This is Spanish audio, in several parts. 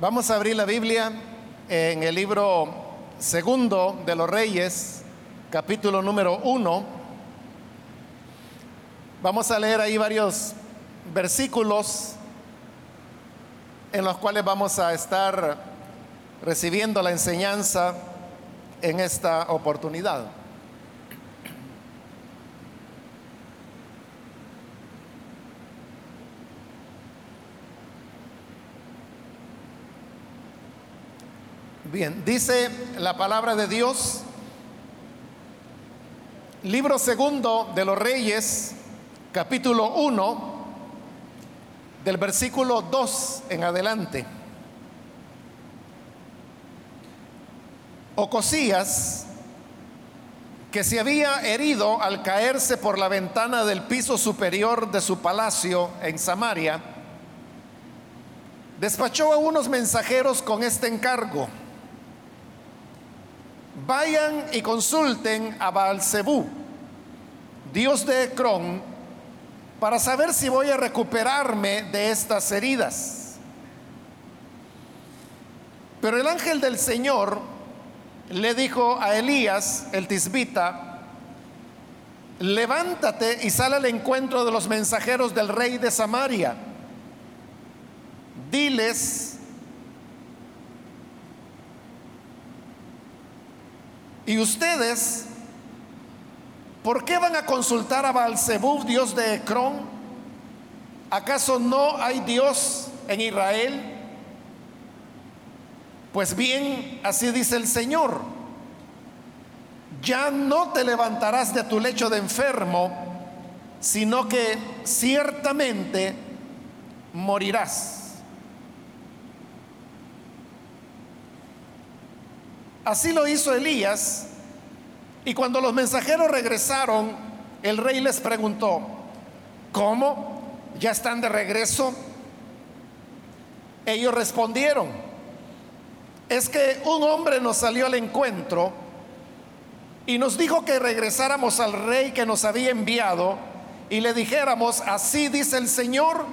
Vamos a abrir la Biblia en el libro segundo de los Reyes, capítulo número uno. Vamos a leer ahí varios versículos en los cuales vamos a estar recibiendo la enseñanza en esta oportunidad. Bien, dice la palabra de Dios, libro segundo de los Reyes, capítulo 1, del versículo 2 en adelante. Ocosías, que se había herido al caerse por la ventana del piso superior de su palacio en Samaria, despachó a unos mensajeros con este encargo vayan y consulten a Baalzebú, dios de Ecrón, para saber si voy a recuperarme de estas heridas. Pero el ángel del Señor le dijo a Elías, el tisbita, levántate y sal al encuentro de los mensajeros del rey de Samaria. Diles, Y ustedes, ¿por qué van a consultar a Baalzebub, dios de Ecrón? ¿Acaso no hay Dios en Israel? Pues bien, así dice el Señor, ya no te levantarás de tu lecho de enfermo, sino que ciertamente morirás. Así lo hizo Elías. Y cuando los mensajeros regresaron, el rey les preguntó, ¿cómo? ¿Ya están de regreso? Ellos respondieron, es que un hombre nos salió al encuentro y nos dijo que regresáramos al rey que nos había enviado y le dijéramos, así dice el Señor,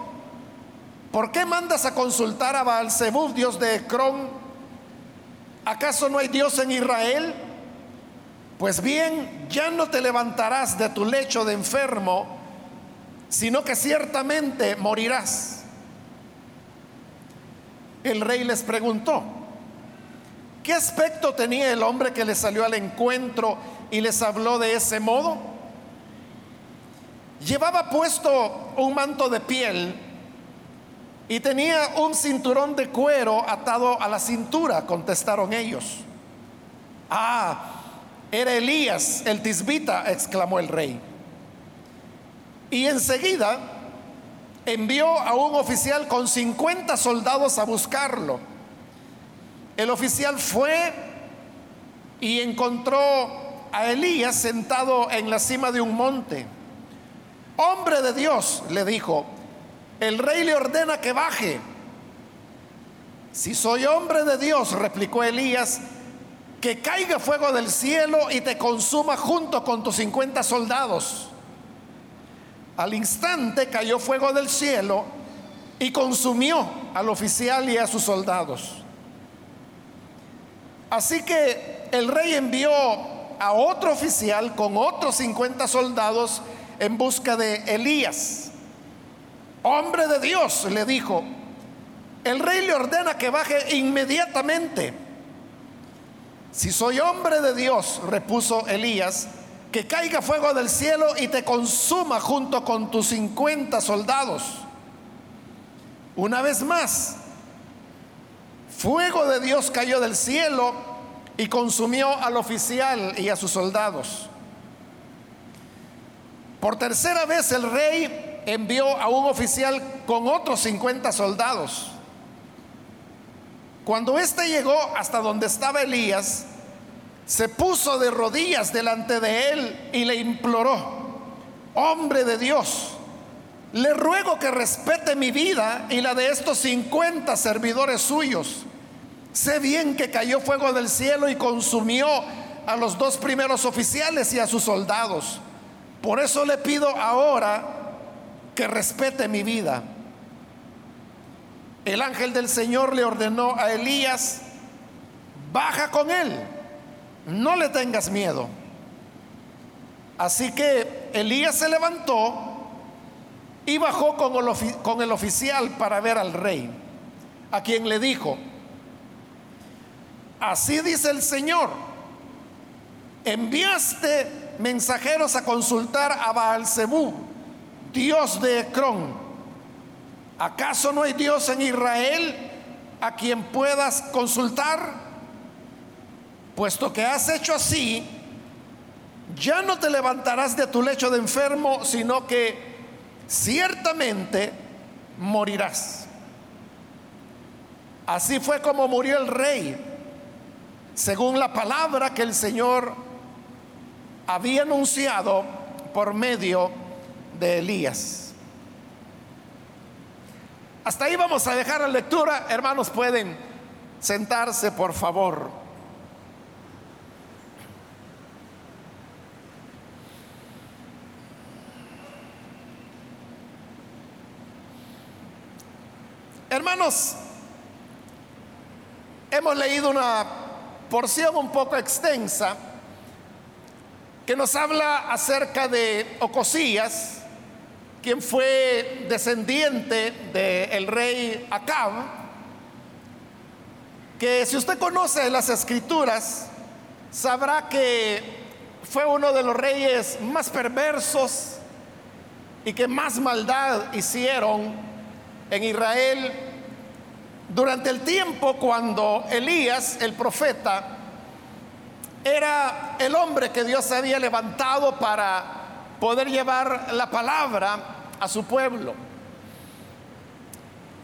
¿por qué mandas a consultar a Baalzebub, dios de Ecrón? ¿Acaso no hay Dios en Israel? Pues bien, ya no te levantarás de tu lecho de enfermo, sino que ciertamente morirás. El rey les preguntó, ¿qué aspecto tenía el hombre que le salió al encuentro y les habló de ese modo? Llevaba puesto un manto de piel y tenía un cinturón de cuero atado a la cintura, contestaron ellos. Ah, era Elías, el tisbita, exclamó el rey. Y enseguida envió a un oficial con 50 soldados a buscarlo. El oficial fue y encontró a Elías sentado en la cima de un monte. Hombre de Dios, le dijo, el rey le ordena que baje. Si soy hombre de Dios, replicó Elías, que caiga fuego del cielo y te consuma junto con tus 50 soldados. Al instante cayó fuego del cielo y consumió al oficial y a sus soldados. Así que el rey envió a otro oficial con otros 50 soldados en busca de Elías. Hombre de Dios, le dijo, el rey le ordena que baje inmediatamente. Si soy hombre de Dios, repuso Elías, que caiga fuego del cielo y te consuma junto con tus 50 soldados. Una vez más, fuego de Dios cayó del cielo y consumió al oficial y a sus soldados. Por tercera vez el rey envió a un oficial con otros 50 soldados. Cuando éste llegó hasta donde estaba Elías, se puso de rodillas delante de él y le imploró, hombre de Dios, le ruego que respete mi vida y la de estos 50 servidores suyos. Sé bien que cayó fuego del cielo y consumió a los dos primeros oficiales y a sus soldados. Por eso le pido ahora que respete mi vida. el ángel del Señor le ordenó a Elías, baja con él, no le tengas miedo. Así que Elías se levantó y bajó con el, con el oficial para ver al rey, a quien le dijo, así dice el Señor, enviaste mensajeros a consultar a Baal Zebú, Dios de Ecrón. ¿Acaso no hay Dios en Israel a quien puedas consultar? Puesto que has hecho así, ya no te levantarás de tu lecho de enfermo, sino que ciertamente morirás. Así fue como murió el rey, según la palabra que el Señor había anunciado por medio de Elías. Hasta ahí vamos a dejar la lectura. Hermanos, pueden sentarse, por favor. Hermanos, hemos leído una porción un poco extensa que nos habla acerca de Ocosías, quien fue descendiente del rey Acab, que si usted conoce las escrituras, sabrá que fue uno de los reyes más perversos y que más maldad hicieron en Israel durante el tiempo cuando Elías, el profeta, era el hombre que Dios había levantado para poder llevar la palabra a su pueblo.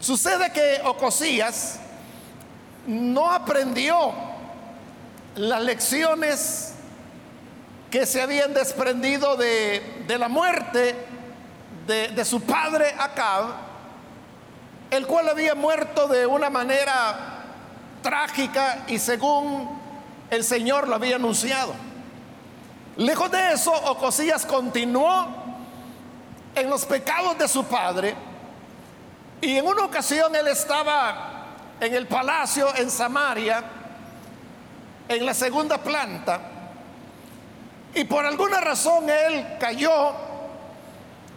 Sucede que Ocosías no aprendió las lecciones que se habían desprendido de, de la muerte de, de su padre Acab, el cual había muerto de una manera trágica y según el Señor lo había anunciado. Lejos de eso, Ocosías continuó en los pecados de su padre y en una ocasión él estaba en el palacio en Samaria, en la segunda planta, y por alguna razón él cayó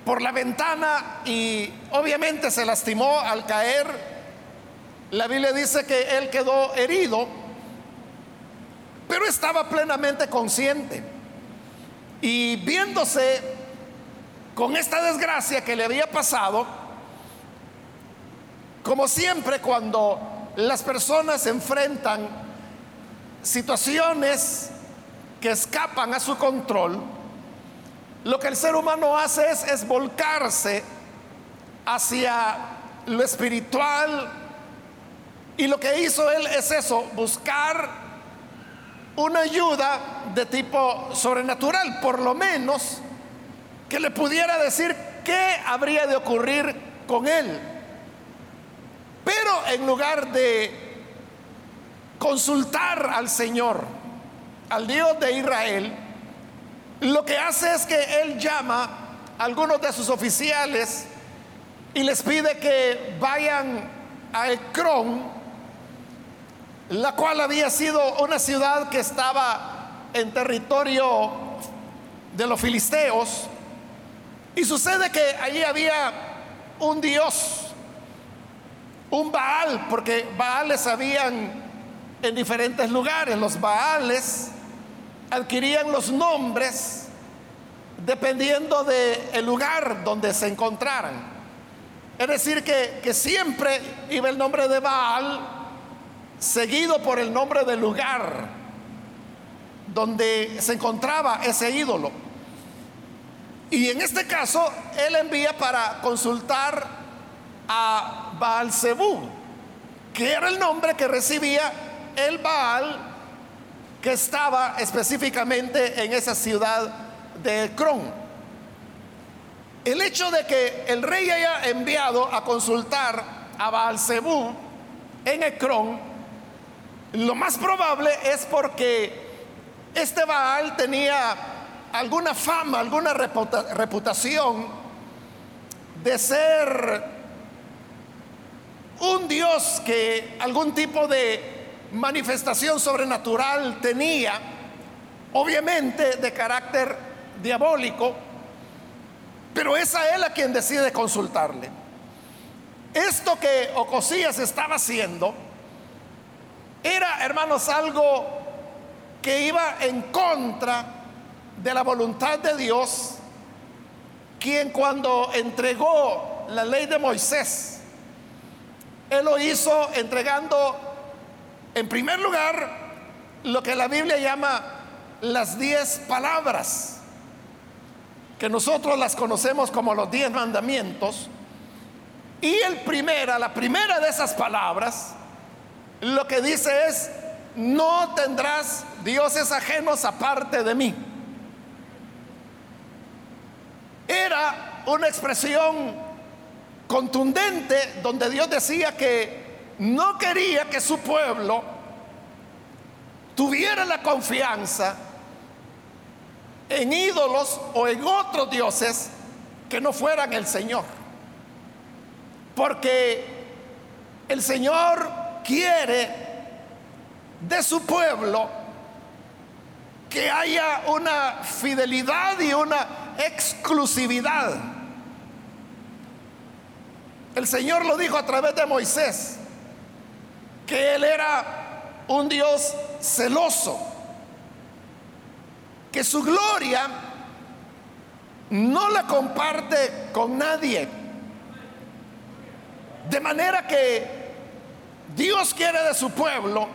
por la ventana y obviamente se lastimó al caer. La Biblia dice que él quedó herido, pero estaba plenamente consciente. Y viéndose con esta desgracia que le había pasado, como siempre cuando las personas enfrentan situaciones que escapan a su control, lo que el ser humano hace es, volcarse hacia lo espiritual. Y lo que hizo él es eso, buscar una ayuda de tipo sobrenatural, por lo menos que le pudiera decir qué habría de ocurrir con él. Pero en lugar de consultar al Señor, al Dios de Israel, lo que hace es que él llama a algunos de sus oficiales y les pide que vayan a Ecrón, la cual había sido una ciudad que estaba en territorio de los filisteos. Y sucede que allí había un dios, un Baal, porque Baales habían en diferentes lugares. Los Baales adquirían los nombres dependiendo del lugar donde se encontraran. Es decir, que, que siempre iba el nombre de Baal seguido por el nombre del lugar donde se encontraba ese ídolo. Y en este caso, él envía para consultar a Baal Zebú, que era el nombre que recibía el Baal que estaba específicamente en esa ciudad de Ecrón. El hecho de que el rey haya enviado a consultar a Baal Zebú en Ecrón, lo más probable es porque este Baal tenía alguna fama, alguna reputación de ser un Dios que algún tipo de manifestación sobrenatural tenía, obviamente de carácter diabólico, pero es a él a quien decide consultarle. Esto que Ocosías estaba haciendo era, hermanos, algo que iba en contra de la voluntad de Dios, quien cuando entregó la ley de Moisés, él lo hizo entregando en primer lugar, lo que la Biblia llama las diez palabras, que nosotros las conocemos como los diez mandamientos. Y el primera, la primera de esas palabras, lo que dice es, no tendrás dioses ajenos aparte de mí. Era una expresión contundente donde Dios decía que no quería que su pueblo tuviera la confianza en ídolos o en otros dioses que no fueran el Señor. Porque el Señor quiere de su pueblo que haya una fidelidad y una exclusividad. El Señor lo dijo a través de Moisés que Él era un Dios celoso, que su gloria no la comparte con nadie. De manera que Dios quiere de su pueblo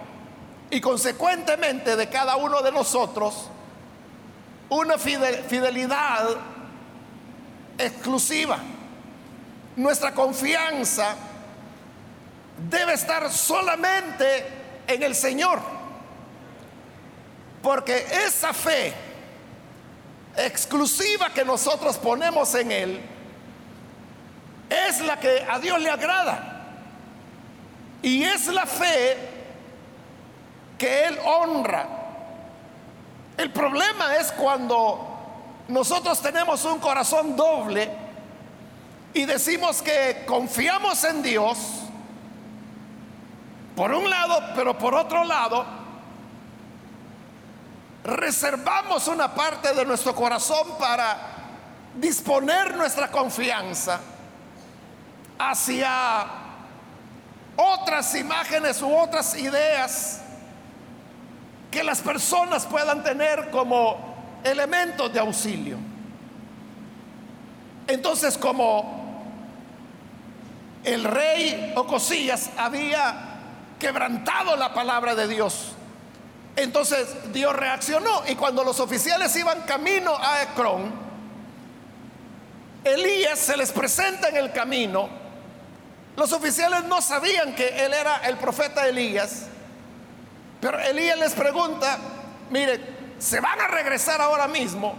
y consecuentemente de cada uno de nosotros una fidelidad exclusiva. Nuestra confianza debe estar solamente en el Señor. Porque esa fe exclusiva que nosotros ponemos en Él es la que a Dios le agrada. Y es la fe que Él honra. El problema es cuando nosotros tenemos un corazón doble y decimos que confiamos en Dios, por un lado, pero por otro lado, reservamos una parte de nuestro corazón para disponer nuestra confianza hacia otras imágenes u otras ideas que las personas puedan tener como elementos de auxilio. Entonces, como el rey Ocosillas había quebrantado la palabra de Dios. Entonces Dios reaccionó y cuando los oficiales iban camino a Ecrón, Elías se les presenta en el camino. Los oficiales no sabían que él era el profeta Elías, pero Elías les pregunta, mire, se van a regresar ahora mismo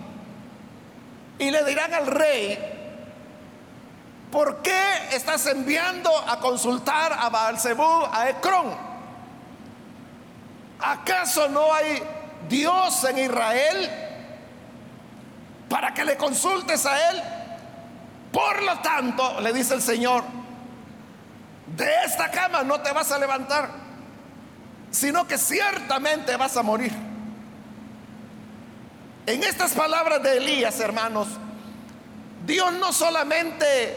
y le dirán al rey, ¿por qué estás enviando a consultar a Baalzebú, a Ecrón? ¿Acaso no hay Dios en Israel para que le consultes a él? Por lo tanto, le dice el Señor, de esta cama no te vas a levantar, sino que ciertamente vas a morir. En estas palabras de Elías, hermanos, Dios no solamente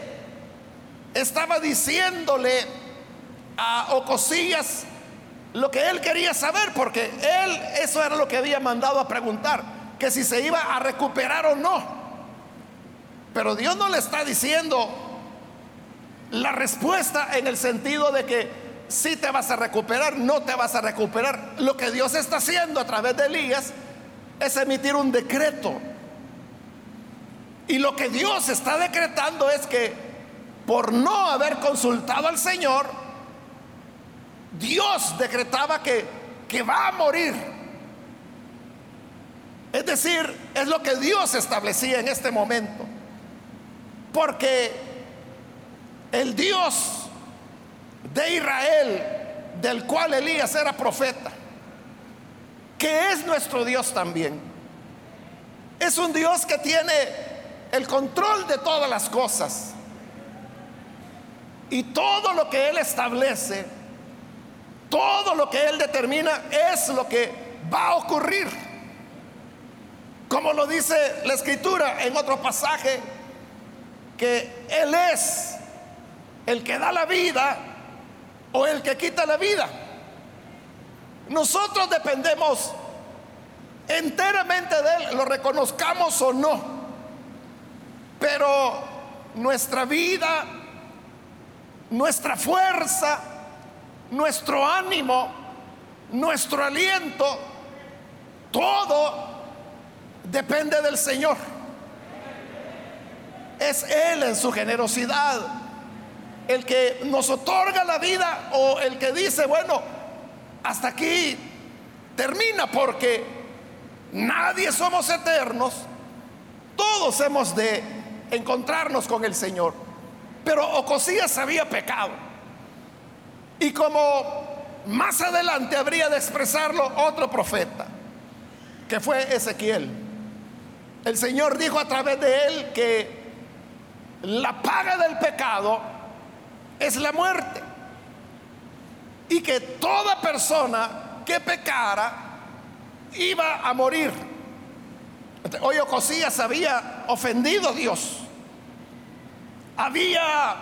estaba diciéndole a Ocosillas lo que él quería saber, porque él eso era lo que había mandado a preguntar, que si se iba a recuperar o no. Pero Dios no le está diciendo la respuesta en el sentido de que si te vas a recuperar, no te vas a recuperar. Lo que Dios está haciendo a través de Elías es emitir un decreto. Y lo que Dios está decretando es que por no haber consultado al Señor, Dios decretaba que, que va a morir. Es decir, es lo que Dios establecía en este momento. Porque el Dios de Israel, del cual Elías era profeta, que es nuestro Dios también, es un Dios que tiene el control de todas las cosas Y todo lo que Él establece, todo lo que Él determina es lo que va a ocurrir. Como lo dice la escritura en otro pasaje, que Él es el que da la vida o el que quita la vida. Nosotros dependemos enteramente de Él, lo reconozcamos o no. Pero nuestra vida, nuestra fuerza, nuestro ánimo, nuestro aliento, todo depende del Señor. Es Él en su generosidad el que nos otorga la vida o el que dice, bueno, hasta aquí termina porque nadie somos eternos, todos hemos de encontrarnos con el Señor. Pero Ocosías había pecado. Y como más adelante habría de expresarlo otro profeta, que fue Ezequiel, el Señor dijo a través de él que la paga del pecado es la muerte. Y que toda persona que pecara iba a morir. Hoy Ocosías había ofendido a Dios. Había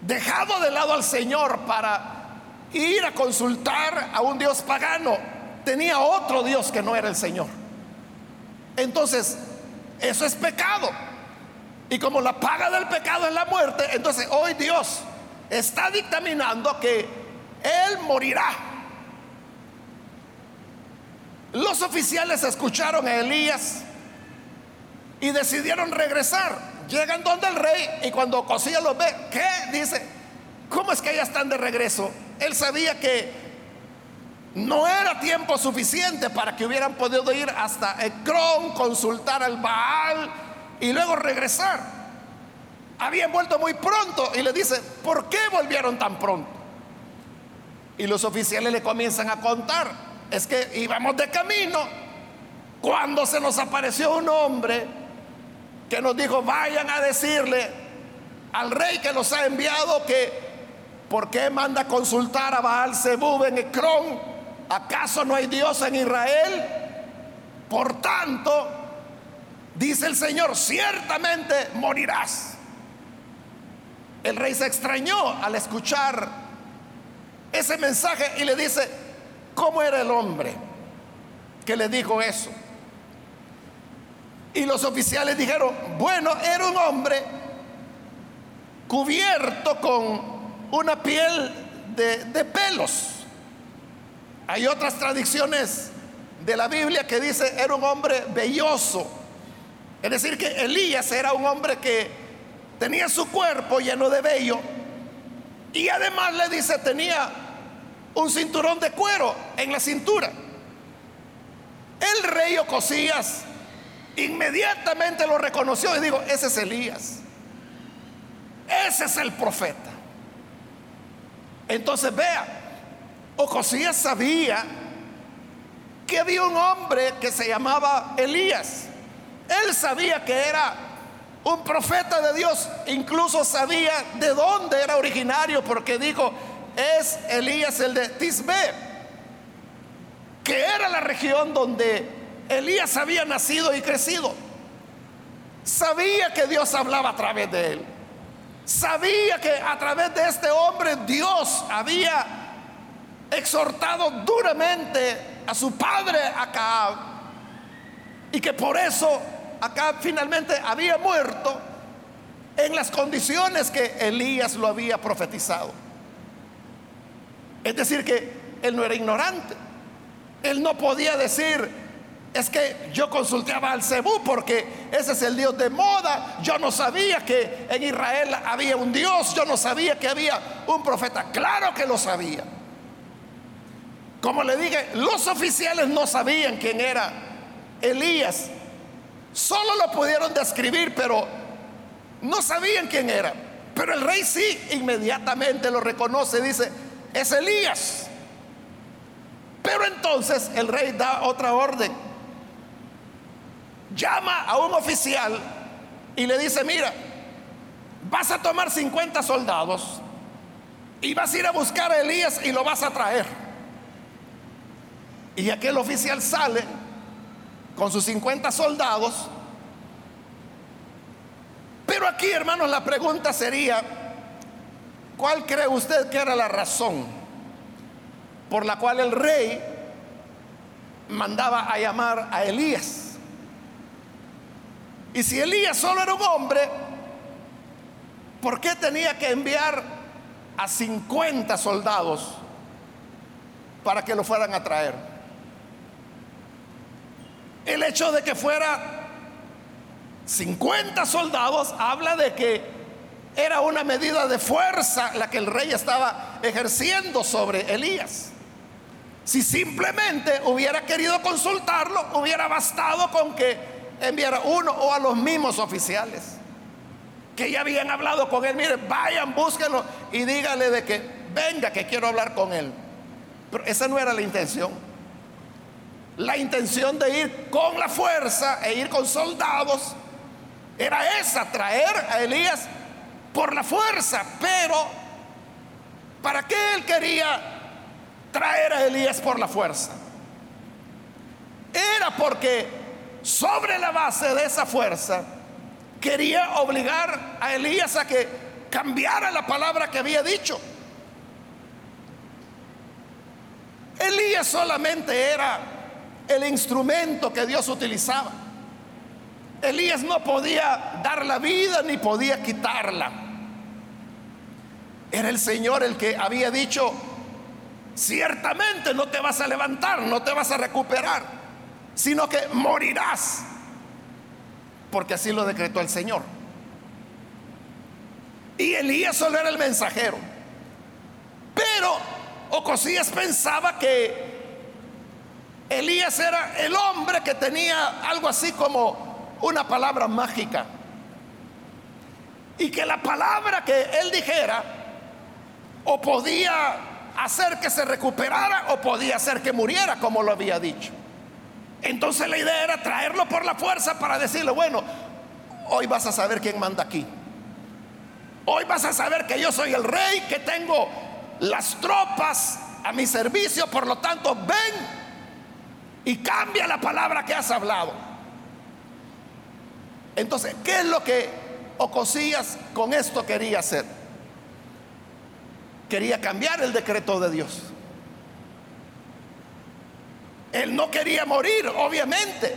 dejado de lado al Señor para ir a consultar a un Dios pagano. Tenía otro Dios que no era el Señor. Entonces, eso es pecado. Y como la paga del pecado es la muerte, entonces hoy Dios está dictaminando que Él morirá. Los oficiales escucharon a Elías y decidieron regresar. Llegan donde el rey y cuando Cosías los ve, ¿qué? Dice, ¿cómo es que ya están de regreso? Él sabía que no era tiempo suficiente para que hubieran podido ir hasta Ecrón, consultar al Baal y luego regresar. Habían vuelto muy pronto y le dice, ¿por qué volvieron tan pronto? Y los oficiales le comienzan a contar, es que íbamos de camino cuando se nos apareció un hombre que nos dijo, vayan a decirle al rey que nos ha enviado que, ¿por qué manda consultar a Baal Zebub en Ecrón? ¿Acaso no hay Dios en Israel? Por tanto, dice el Señor, ciertamente morirás. El rey se extrañó al escuchar ese mensaje y le dice, ¿cómo era el hombre que le dijo eso? Y los oficiales dijeron, bueno, era un hombre cubierto con una piel de, de pelos. Hay otras tradiciones de la Biblia que dice era un hombre velloso. Es decir, que Elías era un hombre que tenía su cuerpo lleno de vello y además le dice tenía un cinturón de cuero en la cintura. El rey Ocosías inmediatamente lo reconoció y dijo, ese es Elías. Ese es el profeta. Entonces vea, Ocosías sabía que había un hombre que se llamaba Elías. Él sabía que era un profeta de Dios, incluso sabía de dónde era originario, porque dijo, es Elías el de Tisbe, que era la región donde Elías había nacido y crecido. Sabía que Dios hablaba a través de él. Sabía que a través de este hombre Dios había exhortado duramente a su padre Acab y que por eso Acab finalmente había muerto en las condiciones que Elías lo había profetizado. Es decir, que él no era ignorante. Él no podía decir, es que yo consultaba al Cebú porque ese es el Dios de moda. Yo no sabía que en Israel había un Dios. Yo no sabía que había un profeta. Claro que lo sabía. Como le dije, los oficiales no sabían quién era Elías. Solo lo pudieron describir, pero no sabían quién era. Pero el rey sí, inmediatamente lo reconoce, dice, es Elías. Pero entonces el rey da otra orden. Llama a un oficial y le dice, mira, vas a tomar 50 soldados y vas a ir a buscar a Elías y lo vas a traer. Y aquel oficial sale con sus 50 soldados. Pero aquí, hermanos, la pregunta sería, ¿cuál cree usted que era la razón por la cual el rey mandaba a llamar a Elías? Y si Elías solo era un hombre, ¿por qué tenía que enviar a 50 soldados para que lo fueran a traer? El hecho de que fuera 50 soldados habla de que era una medida de fuerza la que el rey estaba ejerciendo sobre Elías. Si simplemente hubiera querido consultarlo, hubiera bastado con que enviar a uno o a los mismos oficiales que ya habían hablado con él. Mire, vayan, búsquenlo y dígale de que venga, que quiero hablar con él. Pero esa no era la intención. La intención de ir con la fuerza e ir con soldados era esa, traer a Elías por la fuerza. Pero, ¿para qué él quería traer a Elías por la fuerza? Era porque sobre la base de esa fuerza, quería obligar a Elías a que cambiara la palabra que había dicho. Elías solamente era el instrumento que Dios utilizaba. Elías no podía dar la vida ni podía quitarla. Era el Señor el que había dicho, ciertamente no te vas a levantar, no te vas a recuperar sino que morirás, porque así lo decretó el Señor. Y Elías solo era el mensajero. Pero Ocosías pensaba que Elías era el hombre que tenía algo así como una palabra mágica. Y que la palabra que él dijera o podía hacer que se recuperara o podía hacer que muriera, como lo había dicho. Entonces la idea era traerlo por la fuerza para decirle, bueno, hoy vas a saber quién manda aquí. Hoy vas a saber que yo soy el rey, que tengo las tropas a mi servicio, por lo tanto, ven y cambia la palabra que has hablado. Entonces, ¿qué es lo que Ocosías con esto quería hacer? Quería cambiar el decreto de Dios. Él no quería morir, obviamente.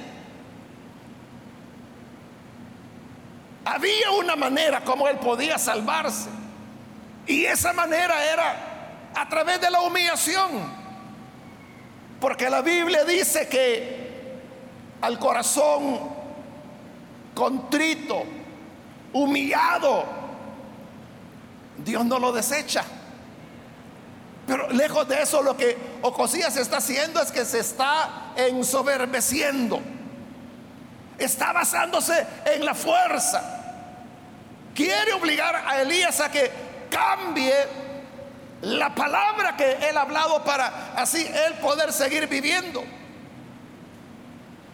Había una manera como él podía salvarse. Y esa manera era a través de la humillación. Porque la Biblia dice que al corazón contrito, humillado, Dios no lo desecha. Pero lejos de eso, lo que Ocosías está haciendo es que se está ensoberbeciendo. Está basándose en la fuerza. Quiere obligar a Elías a que cambie la palabra que él ha hablado para así él poder seguir viviendo.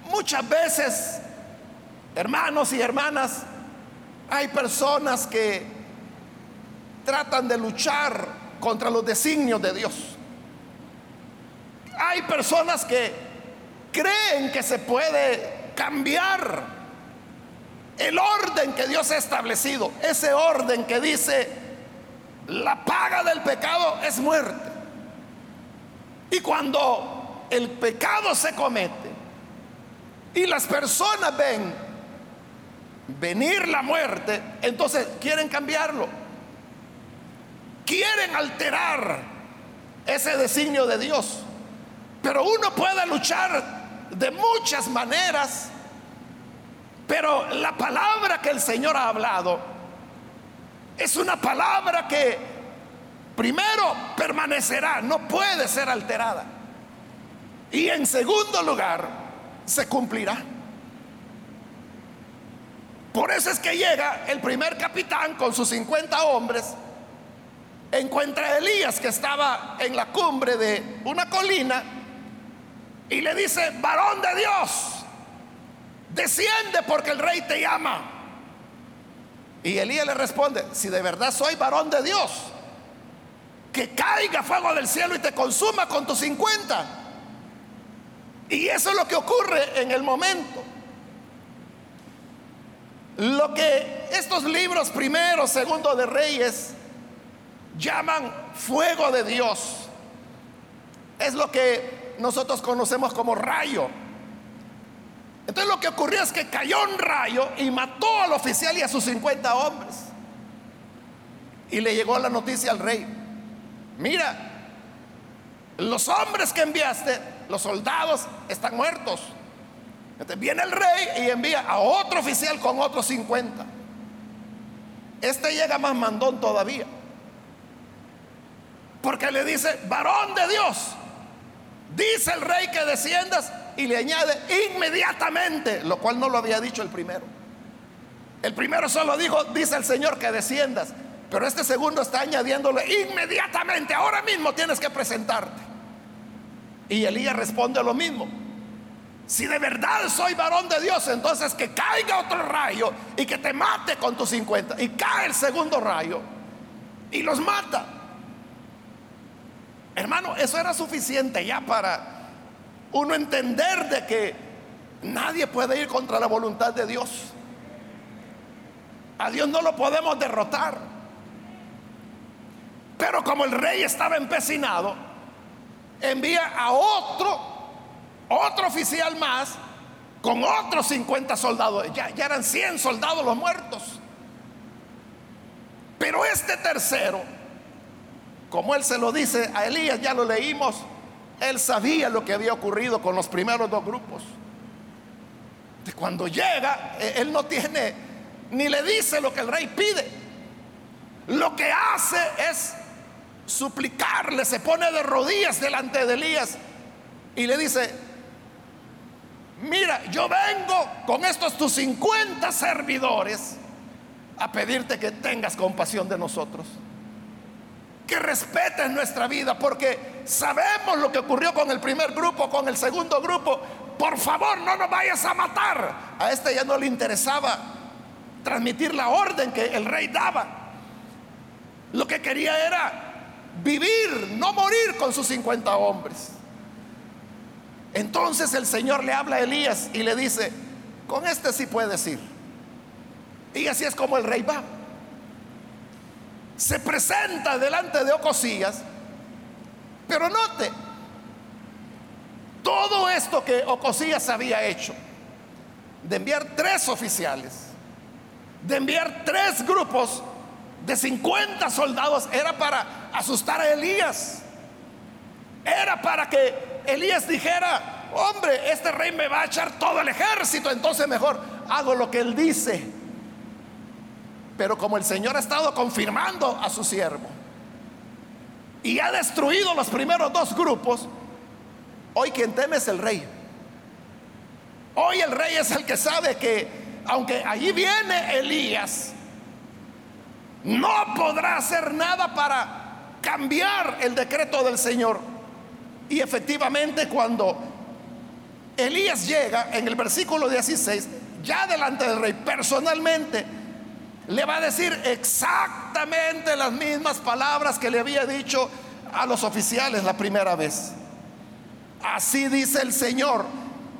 Muchas veces, hermanos y hermanas, hay personas que tratan de luchar contra los designios de Dios. Hay personas que creen que se puede cambiar el orden que Dios ha establecido, ese orden que dice, la paga del pecado es muerte. Y cuando el pecado se comete y las personas ven venir la muerte, entonces quieren cambiarlo quieren alterar ese designio de Dios. Pero uno puede luchar de muchas maneras, pero la palabra que el Señor ha hablado es una palabra que primero permanecerá, no puede ser alterada. Y en segundo lugar, se cumplirá. Por eso es que llega el primer capitán con sus 50 hombres encuentra a Elías que estaba en la cumbre de una colina y le dice, varón de Dios, desciende porque el rey te llama. Y Elías le responde, si de verdad soy varón de Dios, que caiga fuego del cielo y te consuma con tus 50. Y eso es lo que ocurre en el momento. Lo que estos libros primero, segundo de Reyes llaman fuego de Dios es lo que nosotros conocemos como rayo. Entonces lo que ocurrió es que cayó un rayo y mató al oficial y a sus 50 hombres. Y le llegó la noticia al rey. Mira, los hombres que enviaste, los soldados, están muertos. Entonces viene el rey y envía a otro oficial con otros 50. Este llega más mandón todavía. Porque le dice, varón de Dios, dice el rey que desciendas y le añade inmediatamente, lo cual no lo había dicho el primero. El primero solo dijo, dice el Señor que desciendas, pero este segundo está añadiéndole inmediatamente, ahora mismo tienes que presentarte. Y Elías responde lo mismo. Si de verdad soy varón de Dios, entonces que caiga otro rayo y que te mate con tus 50. Y cae el segundo rayo y los mata. Hermano, eso era suficiente ya para uno entender de que nadie puede ir contra la voluntad de Dios. A Dios no lo podemos derrotar. Pero como el rey estaba empecinado, envía a otro, otro oficial más, con otros 50 soldados. Ya, ya eran 100 soldados los muertos. Pero este tercero, como él se lo dice a Elías, ya lo leímos, él sabía lo que había ocurrido con los primeros dos grupos. Cuando llega, e, él no tiene, ni le dice lo que el rey pide. Lo que hace es suplicarle, se pone de rodillas delante de Elías y le dice, mira, yo vengo con estos tus 50 servidores a pedirte que tengas compasión de nosotros que respetes nuestra vida, porque sabemos lo que ocurrió con el primer grupo, con el segundo grupo. Por favor, no nos vayas a matar. A este ya no le interesaba transmitir la orden que el rey daba. Lo que quería era vivir, no morir con sus 50 hombres. Entonces el Señor le habla a Elías y le dice, con este sí puedes ir. Y así es como el rey va se presenta delante de Ocosías, pero note, todo esto que Ocosías había hecho, de enviar tres oficiales, de enviar tres grupos de 50 soldados, era para asustar a Elías, era para que Elías dijera, hombre, este rey me va a echar todo el ejército, entonces mejor hago lo que él dice. Pero como el Señor ha estado confirmando a su siervo y ha destruido los primeros dos grupos, hoy quien teme es el rey. Hoy el rey es el que sabe que aunque allí viene Elías, no podrá hacer nada para cambiar el decreto del Señor. Y efectivamente cuando Elías llega en el versículo 16, ya delante del rey, personalmente, le va a decir exactamente las mismas palabras que le había dicho a los oficiales la primera vez. Así dice el Señor,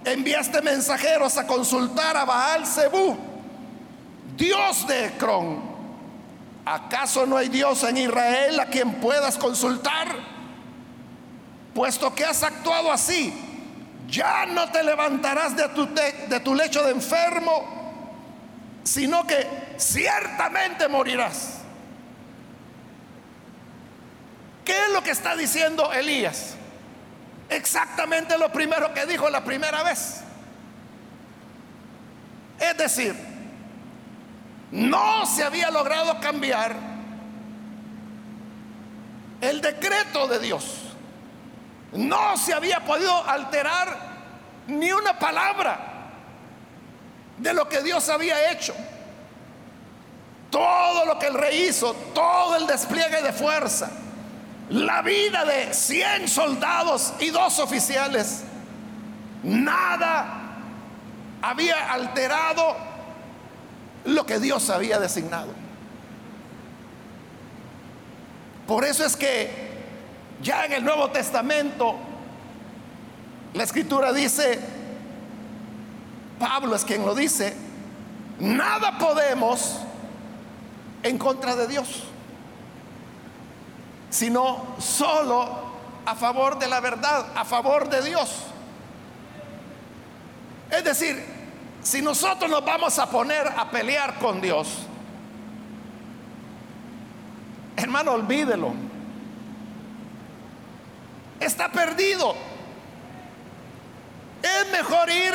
enviaste mensajeros a consultar a Baal Zebú, Dios de Ecrón. ¿Acaso no hay Dios en Israel a quien puedas consultar? Puesto que has actuado así, ya no te levantarás de tu, de tu lecho de enfermo sino que ciertamente morirás. ¿Qué es lo que está diciendo Elías? Exactamente lo primero que dijo la primera vez. Es decir, no se había logrado cambiar el decreto de Dios. No se había podido alterar ni una palabra de lo que Dios había hecho. Todo lo que el rey hizo, todo el despliegue de fuerza, la vida de 100 soldados y dos oficiales, nada había alterado lo que Dios había designado. Por eso es que ya en el Nuevo Testamento la escritura dice, Pablo es quien lo dice, nada podemos en contra de Dios, sino solo a favor de la verdad, a favor de Dios. Es decir, si nosotros nos vamos a poner a pelear con Dios, hermano, olvídelo. Está perdido. Es mejor ir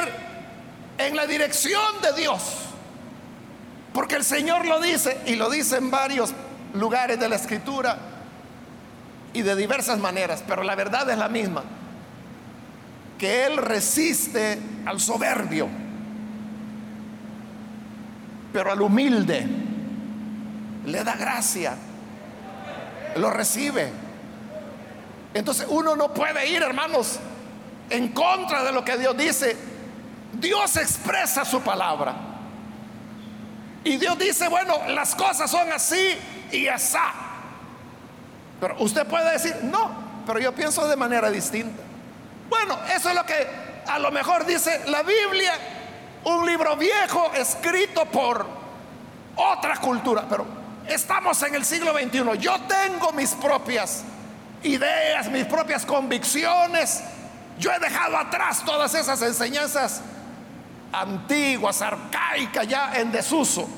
en la dirección de Dios. Porque el Señor lo dice y lo dice en varios lugares de la escritura y de diversas maneras, pero la verdad es la misma. Que Él resiste al soberbio, pero al humilde le da gracia, lo recibe. Entonces uno no puede ir, hermanos, en contra de lo que Dios dice. Dios expresa su palabra. Y Dios dice, bueno, las cosas son así y así. Pero usted puede decir, no, pero yo pienso de manera distinta. Bueno, eso es lo que a lo mejor dice la Biblia, un libro viejo escrito por otra cultura, pero estamos en el siglo XXI. Yo tengo mis propias ideas, mis propias convicciones. Yo he dejado atrás todas esas enseñanzas antiguas, arcaicas, ya en desuso.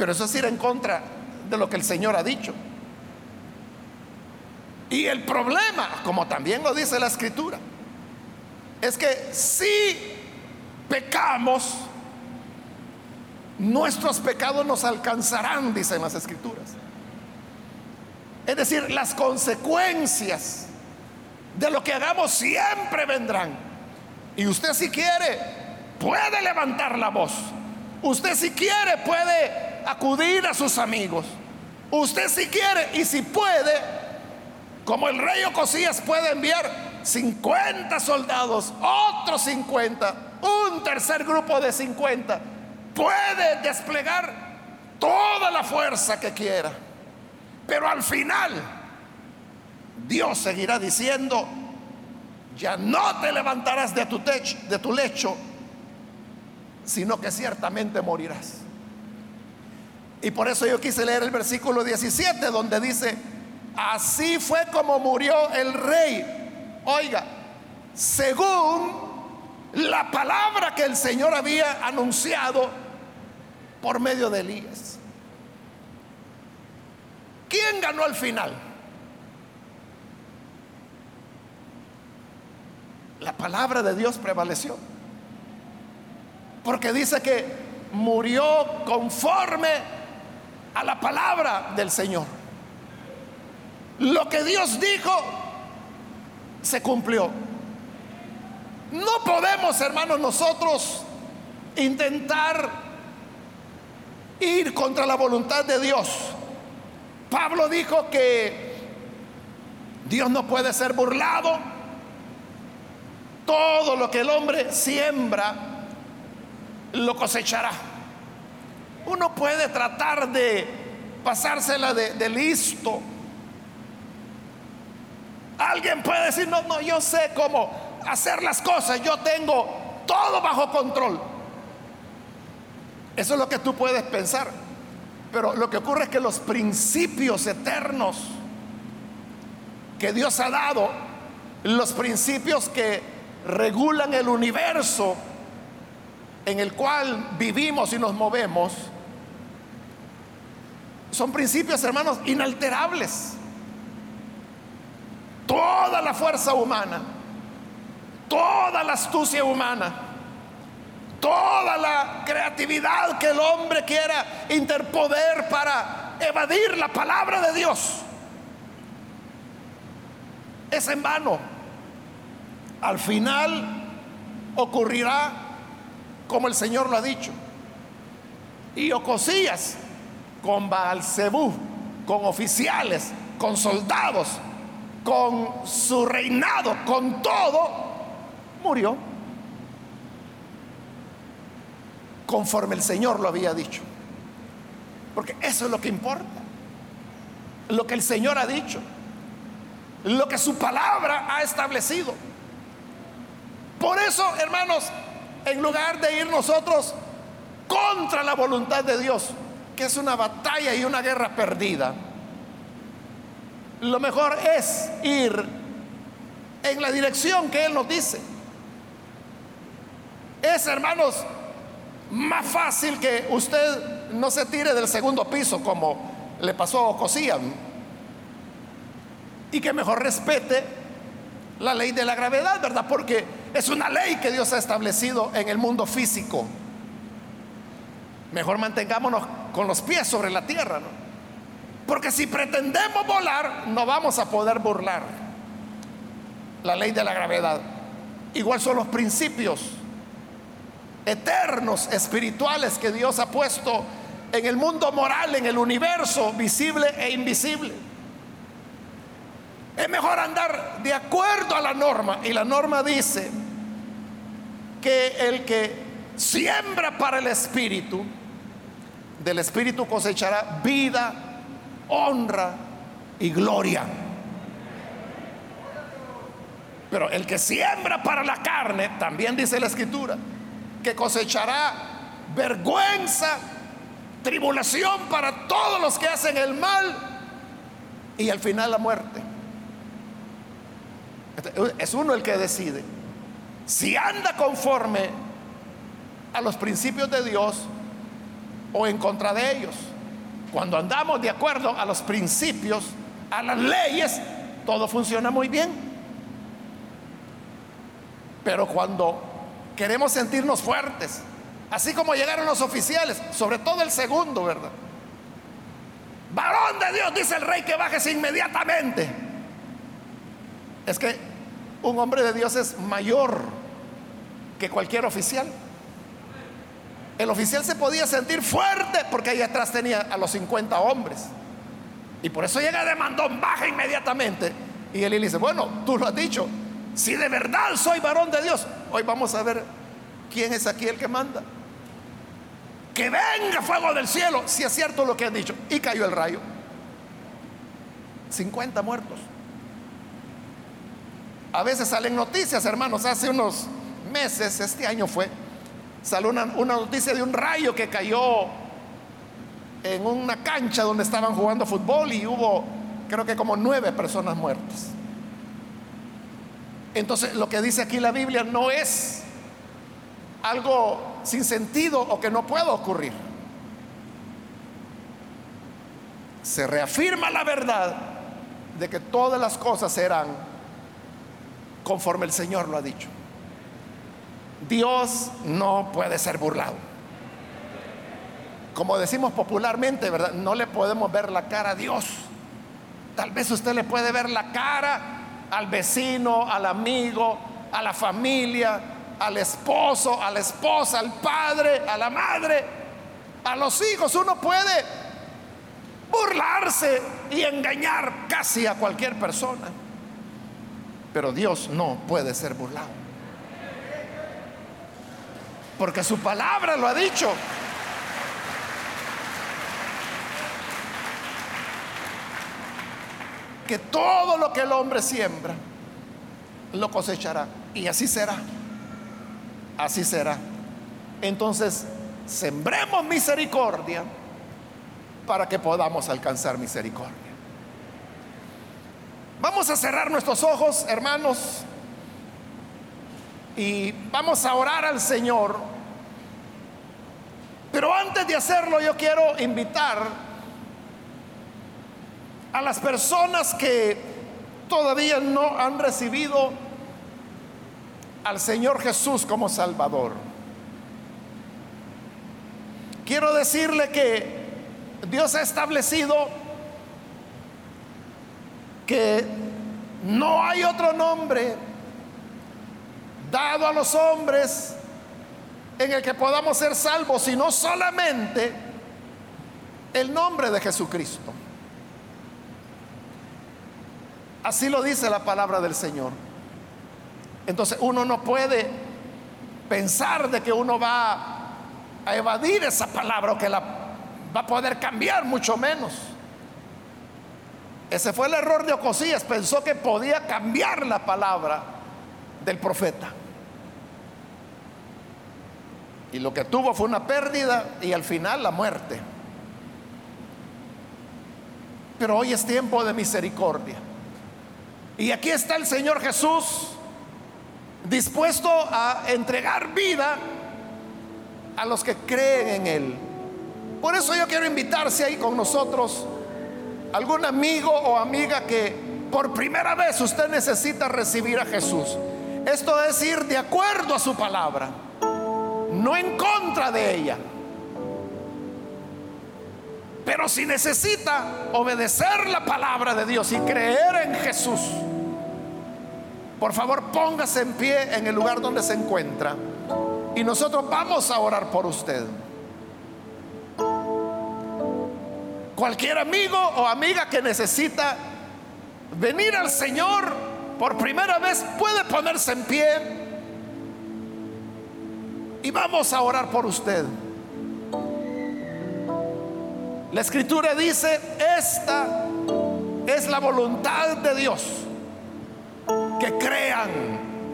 Pero eso es ir en contra de lo que el Señor ha dicho. Y el problema, como también lo dice la escritura, es que si pecamos, nuestros pecados nos alcanzarán, dicen las escrituras. Es decir, las consecuencias de lo que hagamos siempre vendrán. Y usted si quiere, puede levantar la voz. Usted si quiere, puede acudir a sus amigos. Usted si quiere y si puede, como el rey Ocosías puede enviar 50 soldados, otros 50, un tercer grupo de 50, puede desplegar toda la fuerza que quiera. Pero al final, Dios seguirá diciendo, ya no te levantarás de tu, techo, de tu lecho, sino que ciertamente morirás. Y por eso yo quise leer el versículo 17, donde dice, Así fue como murió el rey. Oiga, según la palabra que el Señor había anunciado por medio de Elías. ¿Quién ganó al final? La palabra de Dios prevaleció. Porque dice que murió conforme a la palabra del Señor. Lo que Dios dijo se cumplió. No podemos, hermanos, nosotros intentar ir contra la voluntad de Dios. Pablo dijo que Dios no puede ser burlado. Todo lo que el hombre siembra, lo cosechará. Uno puede tratar de pasársela de, listo Alguien puede decir, no, no, yo sé cómo hacer las cosas, yo tengo todo bajo control. Eso es lo que tú puedes pensar. Pero lo que ocurre es que los principios eternos que Dios ha dado, los principios que regulan el universo en el cual vivimos y nos movemos, son principios, hermanos, inalterables toda la fuerza humana, toda la astucia humana, toda la creatividad que el hombre quiera interpoder para evadir la palabra de Dios, es en vano. Al final ocurrirá como el Señor lo ha dicho. Y Ocosías con Baalzebú, con oficiales, con soldados, con su reinado, con todo, murió. conforme el Señor lo había dicho. Porque eso es lo que importa. Lo que el Señor ha dicho. Lo que su palabra ha establecido. Por eso, hermanos, en lugar de ir nosotros contra la voluntad de Dios, que es una batalla y una guerra perdida, lo mejor es ir en la dirección que Él nos dice. Es, hermanos, más fácil que usted no se tire del segundo piso como le pasó a Ocosían y que mejor respete la ley de la gravedad, ¿verdad? Porque es una ley que Dios ha establecido en el mundo físico. Mejor mantengámonos con los pies sobre la tierra, ¿no? Porque si pretendemos volar, no vamos a poder burlar la ley de la gravedad. Igual son los principios eternos, espirituales que Dios ha puesto en el mundo moral, en el universo visible e invisible. Mejor andar de acuerdo a la norma. Y la norma dice que el que siembra para el espíritu, del espíritu cosechará vida, honra y gloria. Pero el que siembra para la carne, también dice la escritura, que cosechará vergüenza, tribulación para todos los que hacen el mal y al final la muerte. Es uno el que decide. Si anda conforme a los principios de Dios o en contra de ellos. Cuando andamos de acuerdo a los principios, a las leyes, todo funciona muy bien. Pero cuando queremos sentirnos fuertes, así como llegaron los oficiales, sobre todo el segundo, ¿verdad? Varón de Dios, dice el rey que bajes inmediatamente. Es que un hombre de Dios es mayor que cualquier oficial. El oficial se podía sentir fuerte porque ahí atrás tenía a los 50 hombres. Y por eso llega de mandón, baja inmediatamente. Y él dice, bueno, tú lo has dicho, si de verdad soy varón de Dios, hoy vamos a ver quién es aquí el que manda. Que venga fuego del cielo, si es cierto lo que han dicho. Y cayó el rayo. 50 muertos. A veces salen noticias, hermanos. Hace unos meses, este año fue, salió una, noticia de un rayo que cayó en una cancha donde estaban jugando fútbol y hubo, creo que como nueve personas muertas. Entonces, lo que dice aquí la Biblia no es algo sin sentido o que no pueda ocurrir. Se reafirma la verdad de que todas las cosas serán conforme el Señor lo ha dicho. Dios no puede ser burlado. Como decimos popularmente, ¿verdad? No le podemos ver la cara a Dios. Tal vez usted le puede ver la cara al vecino, al amigo, a la familia, al esposo, a la esposa, al padre, a la madre, a los hijos. Uno puede burlarse y engañar casi a cualquier persona. Pero Dios no puede ser burlado. Porque su palabra lo ha dicho. Que todo lo que el hombre siembra, lo cosechará. Y así será. Así será. Entonces, sembremos misericordia para que podamos alcanzar misericordia. Vamos a cerrar nuestros ojos, hermanos, y vamos a orar al Señor. Pero antes de hacerlo, yo quiero invitar a las personas que todavía no han recibido al Señor Jesús como Salvador. Quiero decirle que Dios ha establecido que no hay otro nombre dado a los hombres en el que podamos ser salvos, sino solamente el nombre de Jesucristo. Así lo dice la palabra del Señor. Entonces uno no puede pensar de que uno va a evadir esa palabra o que la va a poder cambiar, mucho menos. Ese fue el error de Ocosías, pensó que podía cambiar la palabra del profeta. Y lo que tuvo fue una pérdida y al final la muerte. Pero hoy es tiempo de misericordia. Y aquí está el Señor Jesús dispuesto a entregar vida a los que creen en Él. Por eso yo quiero invitarse ahí con nosotros algún amigo o amiga que por primera vez usted necesita recibir a Jesús. Esto es ir de acuerdo a su palabra, no en contra de ella. Pero si necesita obedecer la palabra de Dios y creer en Jesús, por favor póngase en pie en el lugar donde se encuentra y nosotros vamos a orar por usted. Cualquier amigo o amiga que necesita venir al Señor por primera vez puede ponerse en pie y vamos a orar por usted. La escritura dice, esta es la voluntad de Dios, que crean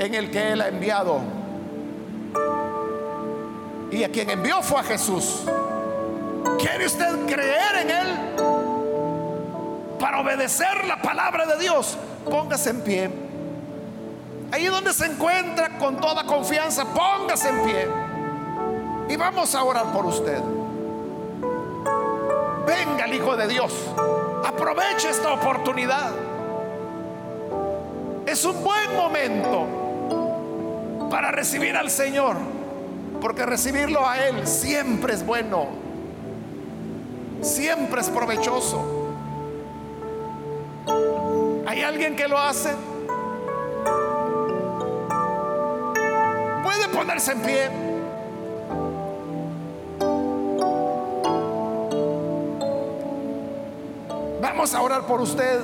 en el que Él ha enviado. Y a quien envió fue a Jesús. ¿Quiere usted creer en obedecer la palabra de Dios, póngase en pie. Ahí donde se encuentra con toda confianza, póngase en pie. Y vamos a orar por usted. Venga el Hijo de Dios. Aproveche esta oportunidad. Es un buen momento para recibir al Señor. Porque recibirlo a Él siempre es bueno siempre es provechoso. ¿Hay alguien que lo hace? Puede ponerse en pie. Vamos a orar por usted.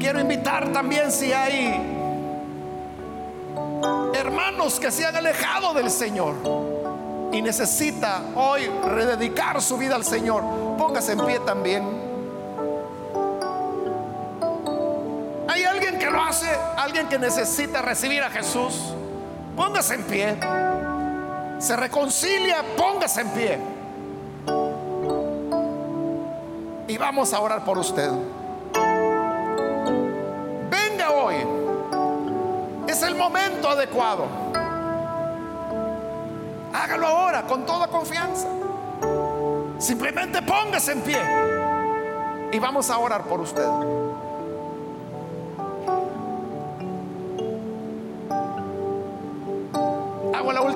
Quiero invitar también si hay hermanos que se han alejado del Señor y necesita hoy rededicar su vida al Señor, póngase en pie también. Alguien que necesita recibir a Jesús, póngase en pie. Se reconcilia, póngase en pie. Y vamos a orar por usted. Venga hoy. Es el momento adecuado. Hágalo ahora con toda confianza. Simplemente póngase en pie y vamos a orar por usted.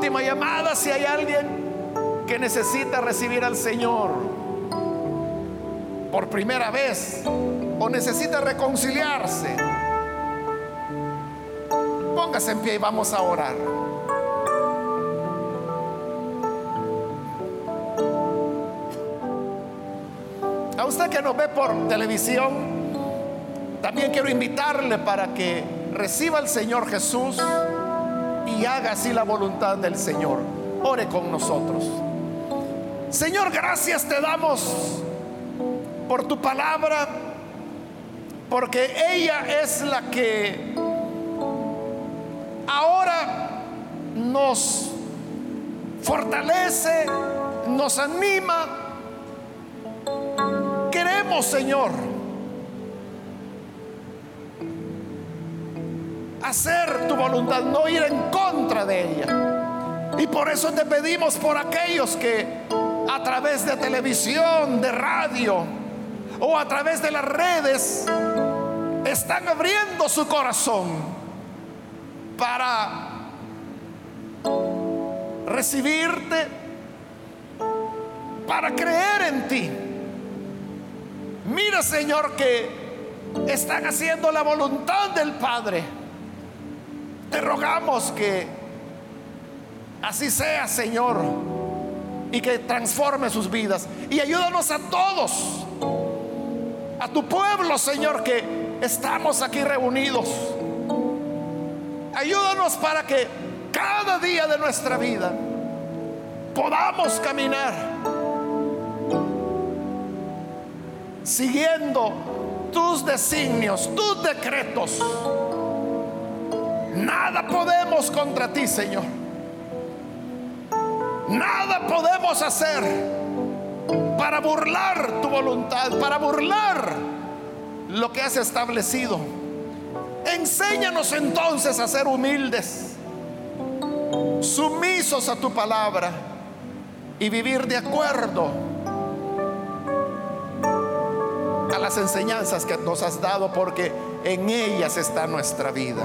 Última llamada si hay alguien que necesita recibir al Señor por primera vez o necesita reconciliarse. Póngase en pie y vamos a orar. usted que nos ve por televisión, también quiero invitarle para que reciba al Señor Jesús y haga así la voluntad del Señor. Ore con nosotros. Señor, gracias te damos por tu palabra, porque ella es la que ahora nos fortalece, nos anima Señor, hacer tu voluntad, no ir en contra de ella. Y por eso te pedimos por aquellos que a través de televisión, de radio o a través de las redes están abriendo su corazón para recibirte, para creer en ti. Mira, Señor, que están haciendo la voluntad del Padre. Te rogamos que así sea, Señor, y que transforme sus vidas. Y ayúdanos a todos, a tu pueblo, Señor, que estamos aquí reunidos. Ayúdanos para que cada día de nuestra vida podamos caminar siguiendo tus designios, tus decretos. Nada podemos contra ti, Señor. Nada podemos hacer para burlar tu voluntad, para burlar lo que has establecido. Enséñanos entonces a ser humildes, sumisos a tu palabra y vivir de acuerdo a las enseñanzas que nos has dado, porque en ellas está nuestra vida.